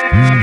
Mm-hmm.